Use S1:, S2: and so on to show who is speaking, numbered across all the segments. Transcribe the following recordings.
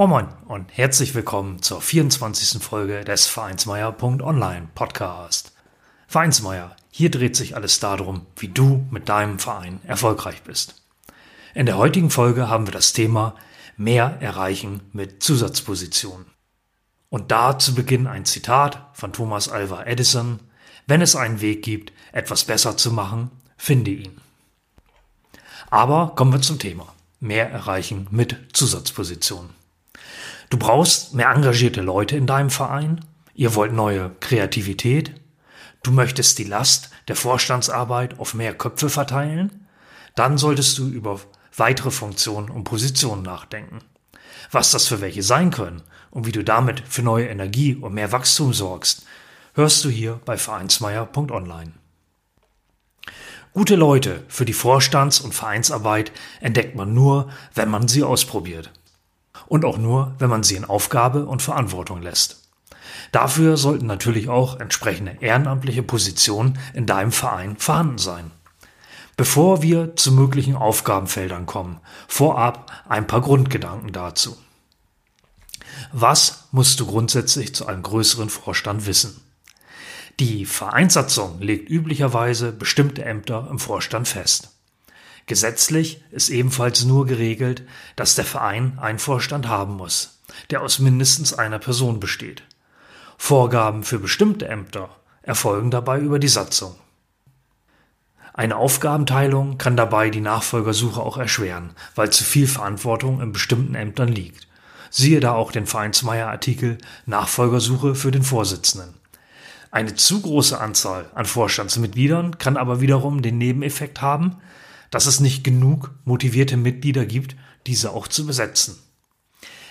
S1: Moin Moin und herzlich willkommen zur 24. Folge des Vereinsmeier.online Podcast. Vereinsmeier, hier dreht sich alles darum, wie du mit deinem Verein erfolgreich bist. In der heutigen Folge haben wir das Thema mehr erreichen mit Zusatzpositionen. Und da zu Beginn ein Zitat von Thomas Alva Edison. Wenn es einen Weg gibt, etwas besser zu machen, finde ihn. Aber kommen wir zum Thema. Mehr erreichen mit Zusatzpositionen. Du brauchst mehr engagierte Leute in deinem Verein. Ihr wollt neue Kreativität. Du möchtest die Last der Vorstandsarbeit auf mehr Köpfe verteilen. Dann solltest du über weitere Funktionen und Positionen nachdenken. Was das für welche sein können und wie du damit für neue Energie und mehr Wachstum sorgst, hörst du hier bei Vereinsmeier.online. Gute Leute für die Vorstands- und Vereinsarbeit entdeckt man nur, wenn man sie ausprobiert und auch nur, wenn man sie in Aufgabe und Verantwortung lässt. Dafür sollten natürlich auch entsprechende ehrenamtliche Positionen in deinem Verein vorhanden sein. Bevor wir zu möglichen Aufgabenfeldern kommen, vorab ein paar Grundgedanken dazu. Was musst du grundsätzlich zu einem größeren Vorstand wissen? Die Vereinssatzung legt üblicherweise bestimmte Ämter im Vorstand fest. Gesetzlich ist ebenfalls nur geregelt, dass der Verein einen Vorstand haben muss, der aus mindestens einer Person besteht. Vorgaben für bestimmte Ämter erfolgen dabei über die Satzung. Eine Aufgabenteilung kann dabei die Nachfolgersuche auch erschweren, weil zu viel Verantwortung in bestimmten Ämtern liegt. Siehe da auch den Vereinsmeier-Artikel Nachfolgersuche für den Vorsitzenden. Eine zu große Anzahl an Vorstandsmitgliedern kann aber wiederum den Nebeneffekt haben, dass es nicht genug motivierte Mitglieder gibt, diese auch zu besetzen.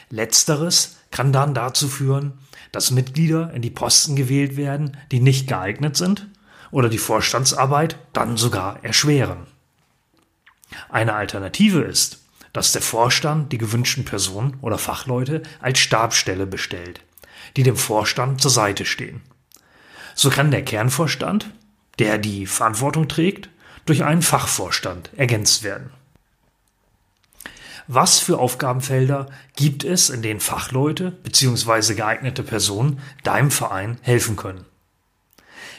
S1: Letzteres kann dann dazu führen, dass Mitglieder in die Posten gewählt werden, die nicht geeignet sind oder die Vorstandsarbeit dann sogar erschweren. Eine Alternative ist, dass der Vorstand die gewünschten Personen oder Fachleute als Stabstelle bestellt, die dem Vorstand zur Seite stehen. So kann der Kernvorstand, der die Verantwortung trägt, durch einen Fachvorstand ergänzt werden. Was für Aufgabenfelder gibt es, in denen Fachleute bzw. geeignete Personen deinem Verein helfen können?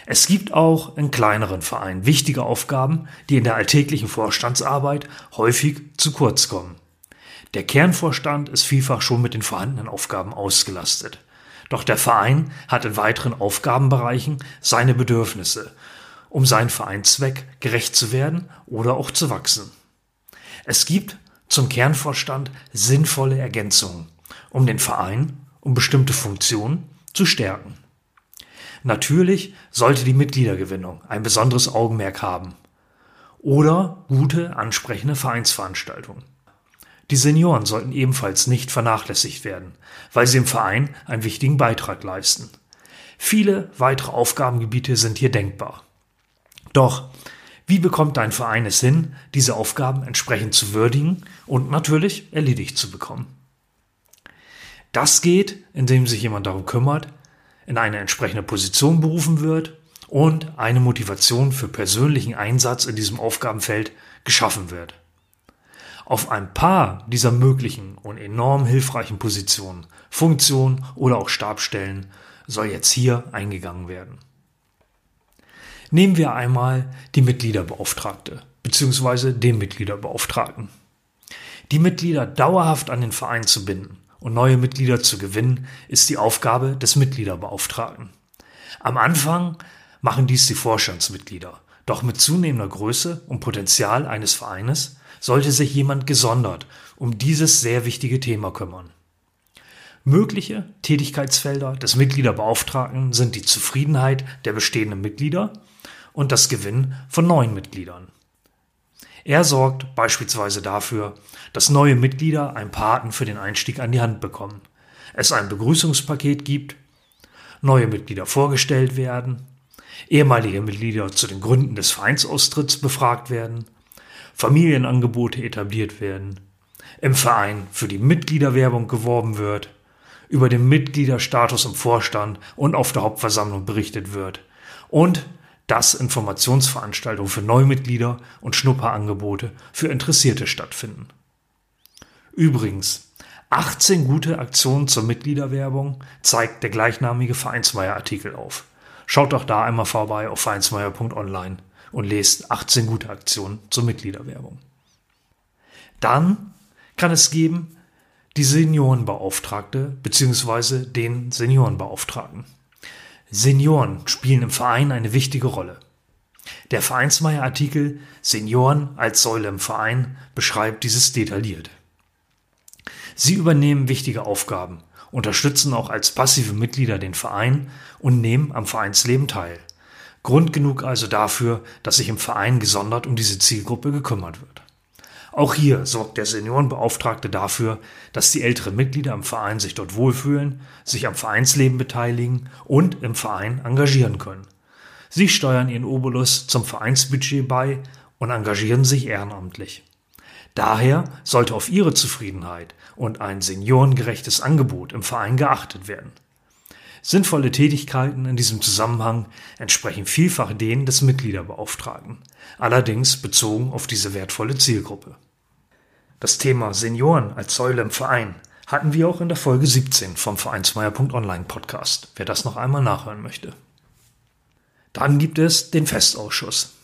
S1: Es gibt auch in kleineren Vereinen wichtige Aufgaben, die in der alltäglichen Vorstandsarbeit häufig zu kurz kommen. Der Kernvorstand ist vielfach schon mit den vorhandenen Aufgaben ausgelastet. Doch der Verein hat in weiteren Aufgabenbereichen seine Bedürfnisse um seinen Vereinszweck gerecht zu werden oder auch zu wachsen. Es gibt zum Kernvorstand sinnvolle Ergänzungen, um den Verein um bestimmte Funktionen zu stärken. Natürlich sollte die Mitgliedergewinnung ein besonderes Augenmerk haben oder gute, ansprechende Vereinsveranstaltungen. Die Senioren sollten ebenfalls nicht vernachlässigt werden, weil sie im Verein einen wichtigen Beitrag leisten. Viele weitere Aufgabengebiete sind hier denkbar. Doch, wie bekommt dein Verein es hin, diese Aufgaben entsprechend zu würdigen und natürlich erledigt zu bekommen? Das geht, indem sich jemand darum kümmert, in eine entsprechende Position berufen wird und eine Motivation für persönlichen Einsatz in diesem Aufgabenfeld geschaffen wird. Auf ein paar dieser möglichen und enorm hilfreichen Positionen, Funktionen oder auch Stabstellen soll jetzt hier eingegangen werden. Nehmen wir einmal die Mitgliederbeauftragte bzw. den Mitgliederbeauftragten. Die Mitglieder dauerhaft an den Verein zu binden und neue Mitglieder zu gewinnen, ist die Aufgabe des Mitgliederbeauftragten. Am Anfang machen dies die Vorstandsmitglieder, doch mit zunehmender Größe und Potenzial eines Vereines sollte sich jemand gesondert um dieses sehr wichtige Thema kümmern. Mögliche Tätigkeitsfelder des Mitgliederbeauftragten sind die Zufriedenheit der bestehenden Mitglieder und das Gewinnen von neuen Mitgliedern. Er sorgt beispielsweise dafür, dass neue Mitglieder einen Paten für den Einstieg an die Hand bekommen. es ein Begrüßungspaket gibt, neue Mitglieder vorgestellt werden, ehemalige Mitglieder zu den Gründen des Vereinsaustritts befragt werden, Familienangebote etabliert werden, im Verein für die Mitgliederwerbung geworben wird, über den Mitgliederstatus im Vorstand und auf der Hauptversammlung berichtet wird und dass Informationsveranstaltungen für Neumitglieder und Schnupperangebote für Interessierte stattfinden. Übrigens, 18 gute Aktionen zur Mitgliederwerbung zeigt der gleichnamige Vereinsmeier-Artikel auf. Schaut doch da einmal vorbei auf vereinsmeier.online und lest 18 gute Aktionen zur Mitgliederwerbung. Dann kann es geben die Seniorenbeauftragte bzw. den Seniorenbeauftragten. Senioren spielen im Verein eine wichtige Rolle. Der Vereinsmeier-Artikel Senioren als Säule im Verein beschreibt dieses detailliert. Sie übernehmen wichtige Aufgaben, unterstützen auch als passive Mitglieder den Verein und nehmen am Vereinsleben teil. Grund genug also dafür, dass sich im Verein gesondert um diese Zielgruppe gekümmert wird. Auch hier sorgt der Seniorenbeauftragte dafür, dass die älteren Mitglieder im Verein sich dort wohlfühlen, sich am Vereinsleben beteiligen und im Verein engagieren können. Sie steuern ihren Obolus zum Vereinsbudget bei und engagieren sich ehrenamtlich. Daher sollte auf ihre Zufriedenheit und ein seniorengerechtes Angebot im Verein geachtet werden. Sinnvolle Tätigkeiten in diesem Zusammenhang entsprechen vielfach denen des Mitgliederbeauftragten, allerdings bezogen auf diese wertvolle Zielgruppe. Das Thema Senioren als Säule im Verein hatten wir auch in der Folge 17 vom Vereinsmeier.online Podcast, wer das noch einmal nachhören möchte. Dann gibt es den Festausschuss.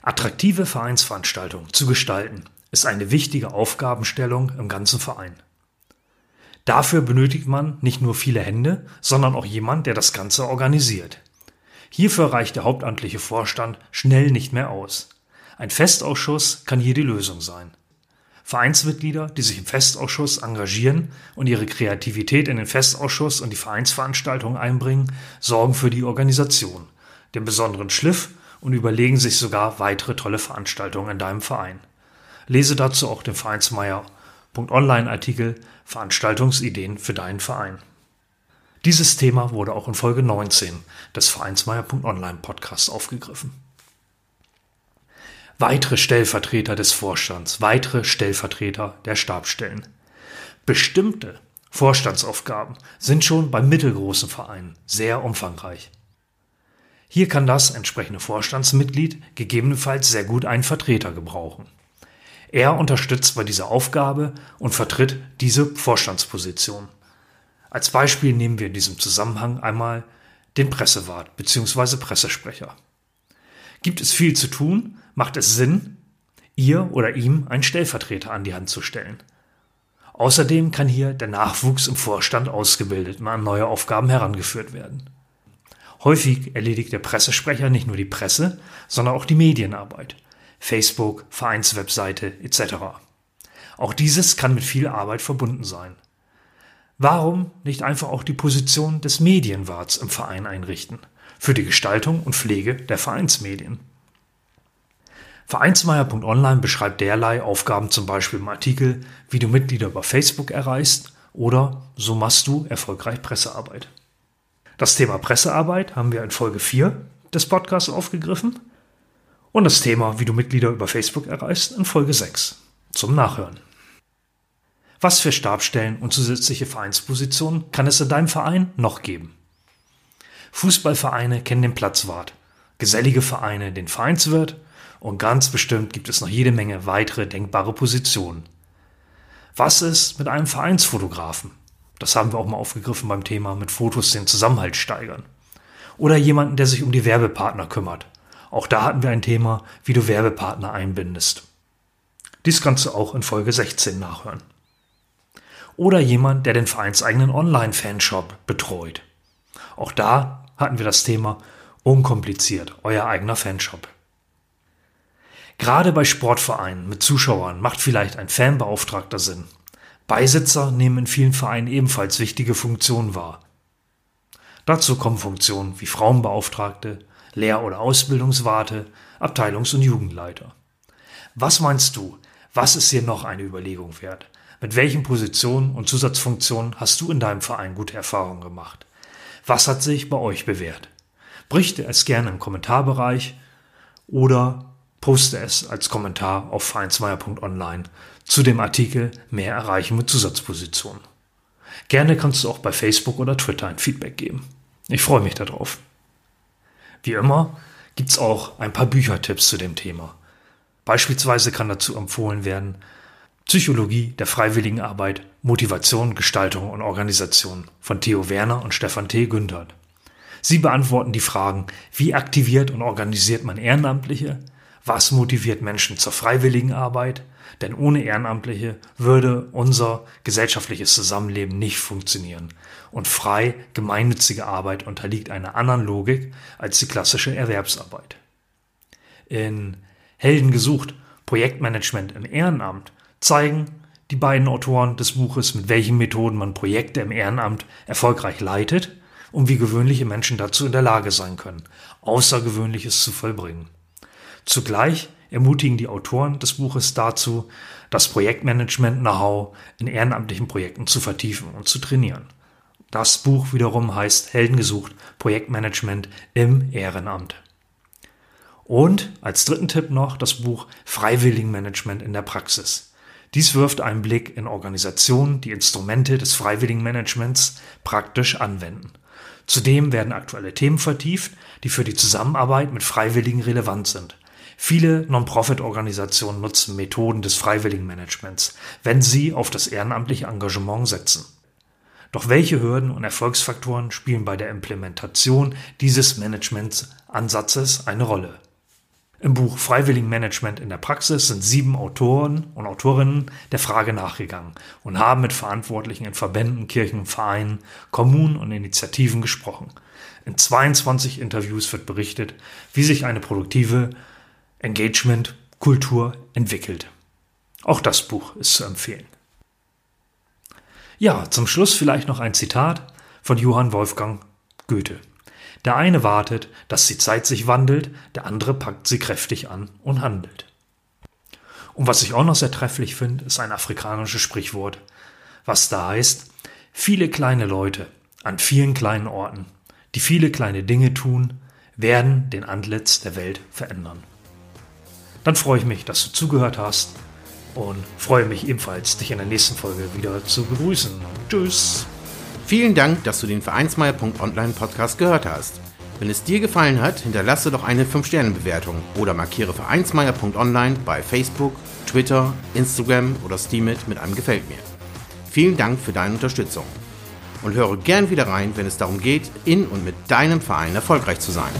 S1: Attraktive Vereinsveranstaltungen zu gestalten ist eine wichtige Aufgabenstellung im ganzen Verein. Dafür benötigt man nicht nur viele Hände, sondern auch jemand, der das Ganze organisiert. Hierfür reicht der hauptamtliche Vorstand schnell nicht mehr aus. Ein Festausschuss kann hier die Lösung sein. Vereinsmitglieder, die sich im Festausschuss engagieren und ihre Kreativität in den Festausschuss und die Vereinsveranstaltungen einbringen, sorgen für die Organisation, den besonderen Schliff und überlegen sich sogar weitere tolle Veranstaltungen in deinem Verein. Lese dazu auch den Vereinsmeier Online-Artikel Veranstaltungsideen für deinen Verein. Dieses Thema wurde auch in Folge 19 des Vereinsmeier.online Podcasts aufgegriffen. Weitere Stellvertreter des Vorstands, weitere Stellvertreter der Stabstellen. Bestimmte Vorstandsaufgaben sind schon bei mittelgroßen Vereinen sehr umfangreich. Hier kann das entsprechende Vorstandsmitglied gegebenenfalls sehr gut einen Vertreter gebrauchen. Er unterstützt bei dieser Aufgabe und vertritt diese Vorstandsposition. Als Beispiel nehmen wir in diesem Zusammenhang einmal den Pressewart bzw. Pressesprecher. Gibt es viel zu tun, macht es Sinn, ihr oder ihm einen Stellvertreter an die Hand zu stellen. Außerdem kann hier der Nachwuchs im Vorstand ausgebildet und an neue Aufgaben herangeführt werden. Häufig erledigt der Pressesprecher nicht nur die Presse, sondern auch die Medienarbeit. Facebook, Vereinswebseite etc. Auch dieses kann mit viel Arbeit verbunden sein. Warum nicht einfach auch die Position des Medienwarts im Verein einrichten, für die Gestaltung und Pflege der Vereinsmedien? Vereinsmeier.online beschreibt derlei Aufgaben zum Beispiel im Artikel, wie du Mitglieder über Facebook erreichst oder so machst du erfolgreich Pressearbeit. Das Thema Pressearbeit haben wir in Folge 4 des Podcasts aufgegriffen und das Thema, wie du Mitglieder über Facebook erreichst, in Folge 6 zum Nachhören. Was für Stabstellen und zusätzliche Vereinspositionen kann es in deinem Verein noch geben? Fußballvereine kennen den Platzwart, gesellige Vereine den Vereinswirt und ganz bestimmt gibt es noch jede Menge weitere denkbare Positionen. Was ist mit einem Vereinsfotografen? Das haben wir auch mal aufgegriffen beim Thema mit Fotos den Zusammenhalt steigern. Oder jemanden, der sich um die Werbepartner kümmert auch da hatten wir ein Thema, wie du Werbepartner einbindest. Dies kannst du auch in Folge 16 nachhören. Oder jemand, der den vereinseigenen Online-Fanshop betreut. Auch da hatten wir das Thema unkompliziert, euer eigener Fanshop. Gerade bei Sportvereinen mit Zuschauern macht vielleicht ein Fanbeauftragter Sinn. Beisitzer nehmen in vielen Vereinen ebenfalls wichtige Funktionen wahr. Dazu kommen Funktionen wie Frauenbeauftragte, Lehr- oder Ausbildungswarte, Abteilungs- und Jugendleiter. Was meinst du? Was ist hier noch eine Überlegung wert? Mit welchen Positionen und Zusatzfunktionen hast du in deinem Verein gute Erfahrungen gemacht? Was hat sich bei euch bewährt? Berichte es gerne im Kommentarbereich oder poste es als Kommentar auf vereinsmeier.online zu dem Artikel Mehr erreichen mit Zusatzpositionen. Gerne kannst du auch bei Facebook oder Twitter ein Feedback geben. Ich freue mich darauf. Wie immer gibt's auch ein paar Büchertipps zu dem Thema. Beispielsweise kann dazu empfohlen werden Psychologie der freiwilligen Arbeit, Motivation, Gestaltung und Organisation von Theo Werner und Stefan T. Günthert. Sie beantworten die Fragen, wie aktiviert und organisiert man Ehrenamtliche, was motiviert Menschen zur freiwilligen Arbeit, denn ohne Ehrenamtliche würde unser gesellschaftliches Zusammenleben nicht funktionieren. Und frei gemeinnützige Arbeit unterliegt einer anderen Logik als die klassische Erwerbsarbeit. In Helden gesucht, Projektmanagement im Ehrenamt zeigen die beiden Autoren des Buches, mit welchen Methoden man Projekte im Ehrenamt erfolgreich leitet und wie gewöhnliche Menschen dazu in der Lage sein können, Außergewöhnliches zu vollbringen. Zugleich ermutigen die Autoren des Buches dazu, das Projektmanagement-Know-how in ehrenamtlichen Projekten zu vertiefen und zu trainieren. Das Buch wiederum heißt Helden gesucht, Projektmanagement im Ehrenamt. Und als dritten Tipp noch das Buch Freiwilligenmanagement in der Praxis. Dies wirft einen Blick in Organisationen, die Instrumente des Freiwilligenmanagements praktisch anwenden. Zudem werden aktuelle Themen vertieft, die für die Zusammenarbeit mit Freiwilligen relevant sind. Viele Non-Profit-Organisationen nutzen Methoden des Freiwilligenmanagements, wenn sie auf das ehrenamtliche Engagement setzen. Doch welche Hürden und Erfolgsfaktoren spielen bei der Implementation dieses Managementsansatzes eine Rolle? Im Buch Freiwilligenmanagement in der Praxis sind sieben Autoren und Autorinnen der Frage nachgegangen und haben mit Verantwortlichen in Verbänden, Kirchen, Vereinen, Kommunen und Initiativen gesprochen. In 22 Interviews wird berichtet, wie sich eine produktive Engagement, Kultur entwickelt. Auch das Buch ist zu empfehlen. Ja, zum Schluss vielleicht noch ein Zitat von Johann Wolfgang Goethe. Der eine wartet, dass die Zeit sich wandelt, der andere packt sie kräftig an und handelt. Und was ich auch noch sehr trefflich finde, ist ein afrikanisches Sprichwort, was da heißt, viele kleine Leute an vielen kleinen Orten, die viele kleine Dinge tun, werden den Antlitz der Welt verändern dann freue ich mich, dass du zugehört hast und freue mich ebenfalls, dich in der nächsten Folge wieder zu begrüßen. Tschüss.
S2: Vielen Dank, dass du den Vereinsmeier.online Podcast gehört hast. Wenn es dir gefallen hat, hinterlasse doch eine 5-Sterne-Bewertung oder markiere Vereinsmeier.online bei Facebook, Twitter, Instagram oder Steamit mit einem Gefällt mir. Vielen Dank für deine Unterstützung und höre gern wieder rein, wenn es darum geht, in und mit deinem Verein erfolgreich zu sein.